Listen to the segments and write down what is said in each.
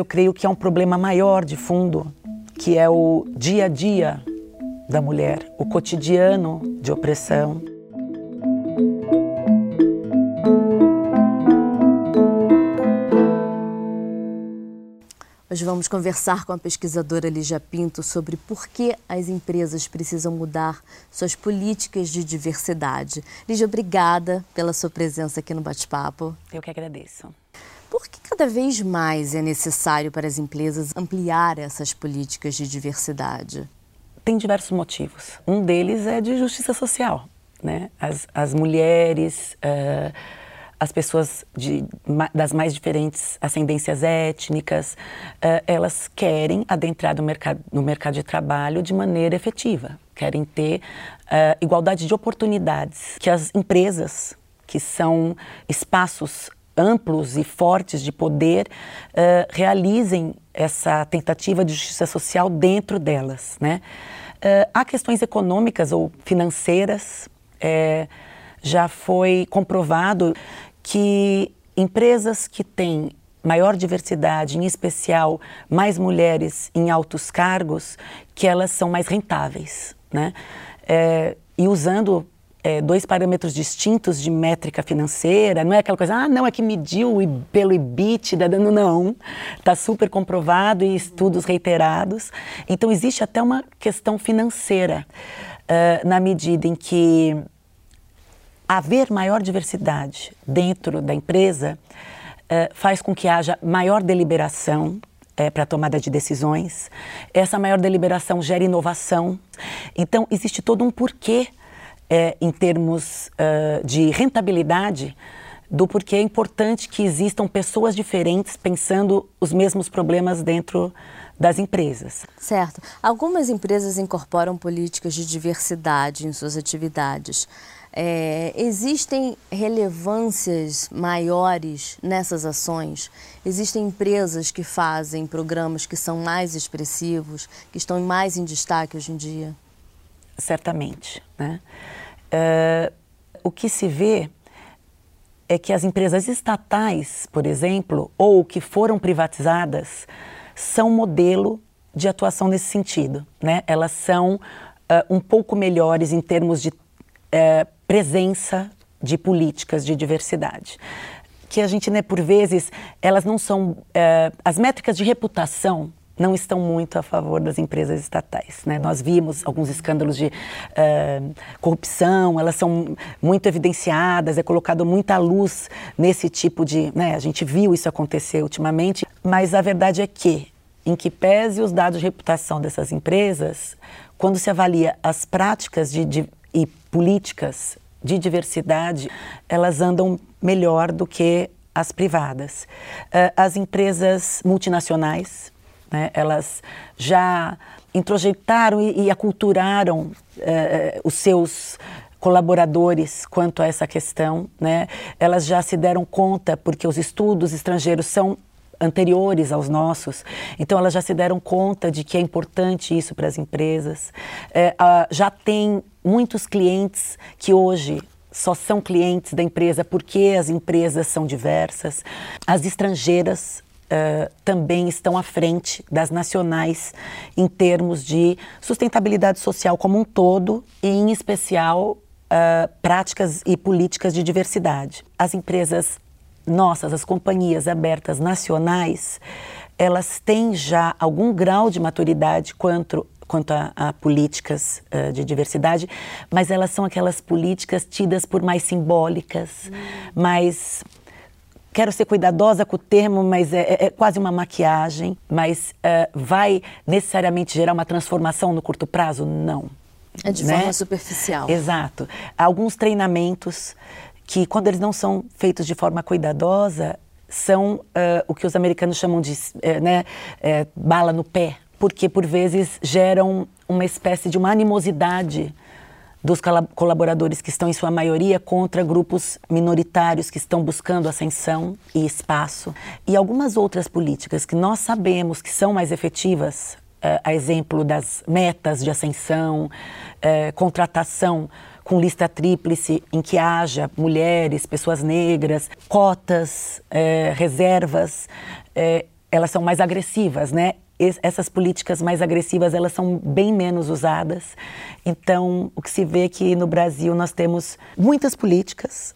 Eu creio que é um problema maior de fundo, que é o dia a dia da mulher, o cotidiano de opressão. Hoje vamos conversar com a pesquisadora Lígia Pinto sobre por que as empresas precisam mudar suas políticas de diversidade. Lígia, obrigada pela sua presença aqui no Bate-Papo. Eu que agradeço. Por que cada vez mais é necessário para as empresas ampliar essas políticas de diversidade? Tem diversos motivos. Um deles é de justiça social. Né? As, as mulheres, uh, as pessoas de, das mais diferentes ascendências étnicas, uh, elas querem adentrar no mercado, no mercado de trabalho de maneira efetiva, querem ter uh, igualdade de oportunidades, que as empresas, que são espaços amplos e fortes de poder uh, realizem essa tentativa de justiça social dentro delas. Né? Uh, há questões econômicas ou financeiras, é, já foi comprovado que empresas que têm maior diversidade, em especial mais mulheres em altos cargos, que elas são mais rentáveis. Né? É, e usando é, dois parâmetros distintos de métrica financeira, não é aquela coisa, ah, não, é que mediu pelo EBITDA, não, está super comprovado e estudos reiterados. Então, existe até uma questão financeira, uh, na medida em que haver maior diversidade dentro da empresa uh, faz com que haja maior deliberação, é, para tomada de decisões. Essa maior deliberação gera inovação. Então, existe todo um porquê é, em termos uh, de rentabilidade do porquê é importante que existam pessoas diferentes pensando os mesmos problemas dentro das empresas. Certo. Algumas empresas incorporam políticas de diversidade em suas atividades. É, existem relevâncias maiores nessas ações? Existem empresas que fazem programas que são mais expressivos, que estão mais em destaque hoje em dia? Certamente. Né? Uh, o que se vê é que as empresas estatais, por exemplo, ou que foram privatizadas, são modelo de atuação nesse sentido. Né? Elas são uh, um pouco melhores em termos de uh, presença de políticas de diversidade. Que a gente, né, por vezes, elas não são. as métricas de reputação não estão muito a favor das empresas estatais. Né? Nós vimos alguns escândalos de uh, corrupção, elas são muito evidenciadas, é colocado muita luz nesse tipo de. Né? A gente viu isso acontecer ultimamente, mas a verdade é que, em que pese os dados de reputação dessas empresas, quando se avalia as práticas de, de, e políticas de diversidade, elas andam melhor do que as privadas. Uh, as empresas multinacionais, né? Elas já introjetaram e, e aculturaram eh, os seus colaboradores quanto a essa questão, né? Elas já se deram conta porque os estudos estrangeiros são anteriores aos nossos, então elas já se deram conta de que é importante isso para as empresas. É, já tem muitos clientes que hoje só são clientes da empresa porque as empresas são diversas. As estrangeiras Uh, também estão à frente das nacionais em termos de sustentabilidade social como um todo e, em especial, uh, práticas e políticas de diversidade. As empresas nossas, as companhias abertas nacionais, elas têm já algum grau de maturidade quanto quanto a, a políticas uh, de diversidade, mas elas são aquelas políticas tidas por mais simbólicas, hum. mais quero ser cuidadosa com o termo, mas é, é, é quase uma maquiagem, mas uh, vai necessariamente gerar uma transformação no curto prazo? Não. É de né? forma superficial. Exato. Alguns treinamentos que, quando eles não são feitos de forma cuidadosa, são uh, o que os americanos chamam de uh, né, bala no pé, porque por vezes geram uma espécie de uma animosidade dos colaboradores que estão, em sua maioria, contra grupos minoritários que estão buscando ascensão e espaço. E algumas outras políticas que nós sabemos que são mais efetivas, uh, a exemplo das metas de ascensão, uh, contratação com lista tríplice em que haja mulheres, pessoas negras, cotas, uh, reservas elas são mais agressivas, né? Essas políticas mais agressivas elas são bem menos usadas. Então, o que se vê é que no Brasil nós temos muitas políticas,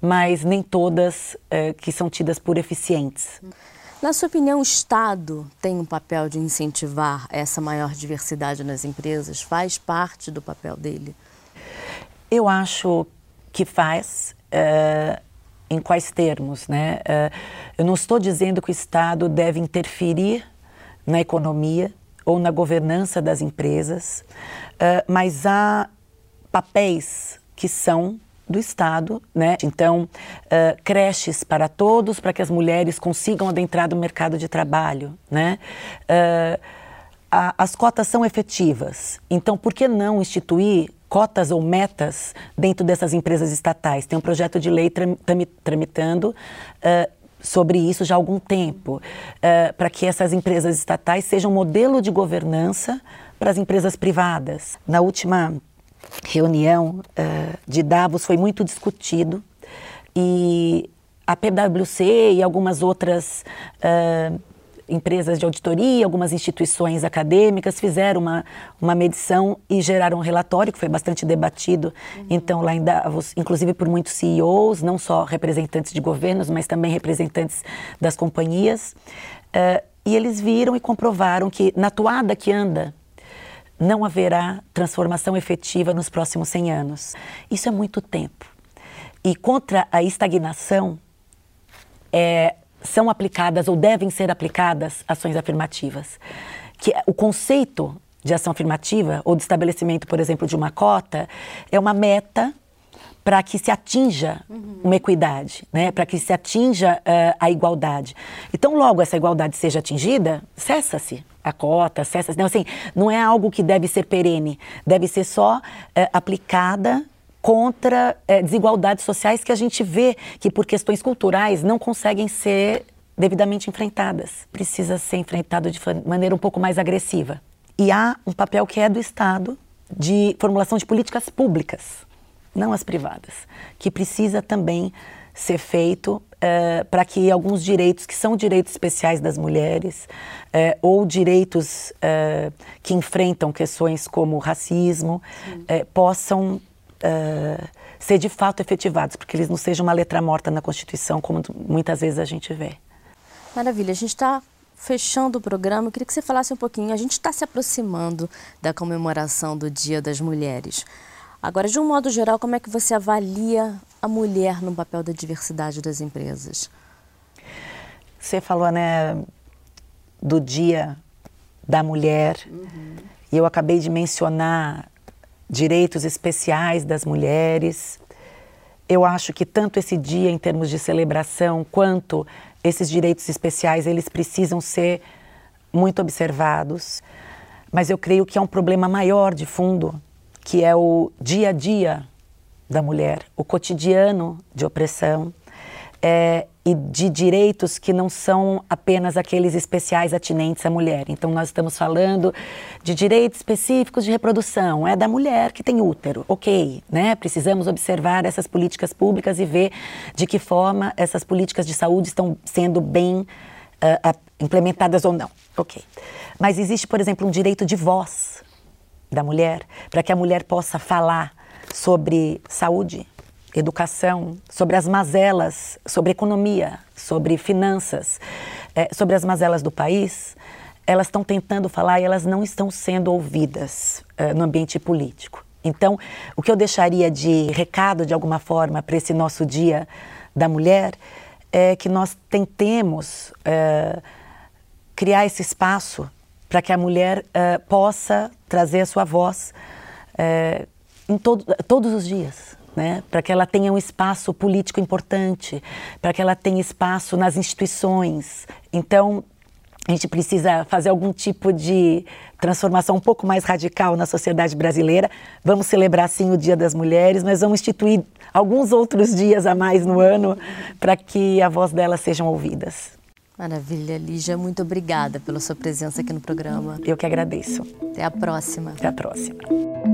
mas nem todas é, que são tidas por eficientes. Na sua opinião, o Estado tem um papel de incentivar essa maior diversidade nas empresas? Faz parte do papel dele? Eu acho que faz. É, em quais termos, né? É, eu não estou dizendo que o Estado deve interferir na economia ou na governança das empresas, uh, mas há papéis que são do Estado, né? Então, uh, creches para todos, para que as mulheres consigam adentrar no mercado de trabalho, né? Uh, a, as cotas são efetivas, então por que não instituir cotas ou metas dentro dessas empresas estatais? Tem um projeto de lei tramitando uh, sobre isso já há algum tempo, uh, para que essas empresas estatais sejam modelo de governança para as empresas privadas. Na última reunião uh, de Davos foi muito discutido e a PwC e algumas outras uh, empresas de auditoria, algumas instituições acadêmicas fizeram uma, uma medição e geraram um relatório que foi bastante debatido, uhum. então, lá em Davos, inclusive por muitos CEOs, não só representantes de governos, mas também representantes das companhias. Uh, e eles viram e comprovaram que, na toada que anda, não haverá transformação efetiva nos próximos 100 anos. Isso é muito tempo. E contra a estagnação, é, são aplicadas ou devem ser aplicadas ações afirmativas. Que é, o conceito de ação afirmativa ou de estabelecimento, por exemplo, de uma cota é uma meta para que se atinja uhum. uma equidade, né? para que se atinja uh, a igualdade. Então, logo essa igualdade seja atingida, cessa-se a cota, cessa-se. Não, assim, não é algo que deve ser perene, deve ser só uh, aplicada contra é, desigualdades sociais que a gente vê que, por questões culturais, não conseguem ser devidamente enfrentadas. Precisa ser enfrentado de maneira um pouco mais agressiva. E há um papel que é do Estado de formulação de políticas públicas, não as privadas, que precisa também ser feito é, para que alguns direitos que são direitos especiais das mulheres é, ou direitos que enfrentam questões como racismo possam uh, ser de fato efetivados, porque eles não sejam uma letra morta na Constituição, como muitas vezes a gente vê. Maravilha, a gente está fechando o programa, eu queria que você falasse um pouquinho. A gente está se aproximando da comemoração do Dia das Mulheres. Agora, de um modo geral, como é que você avalia a mulher no papel da diversidade das empresas? Você falou, né, do Dia da Mulher, uhum. e eu acabei de mencionar direitos especiais das mulheres. Eu acho que tanto esse dia em termos de celebração quanto esses direitos especiais, eles precisam ser muito observados. Mas eu creio que é um problema maior de fundo, que é o dia a dia da mulher, o cotidiano de opressão. É, e de direitos que não são apenas aqueles especiais atinentes à mulher. Então, nós estamos falando de direitos específicos de reprodução, é da mulher que tem útero, ok, né? Precisamos observar essas políticas públicas e ver de que forma essas políticas de saúde estão sendo bem uh, implementadas ou não, ok. Mas existe, por exemplo, um direito de voz da mulher, para que a mulher possa falar sobre saúde, educação, sobre as mazelas, sobre economia, sobre finanças, é, sobre as mazelas do país, elas estão tentando falar e elas não estão sendo ouvidas é, no ambiente político. Então, o que eu deixaria de recado, de alguma forma, para esse nosso Dia da Mulher é que nós tentemos é, criar esse espaço para que a mulher é, possa trazer a sua voz é, em todo, todos os dias né? para que ela tenha um espaço político importante, para que ela tenha espaço nas instituições. Então, a gente precisa fazer algum tipo de transformação um pouco mais radical na sociedade brasileira. Vamos celebrar sim o Dia das Mulheres, mas vamos instituir alguns outros dias a mais no ano para que a voz delas sejam ouvidas. Maravilha, Lígia. Muito obrigada pela sua presença aqui no programa. Eu que agradeço. Até a próxima. Até a próxima.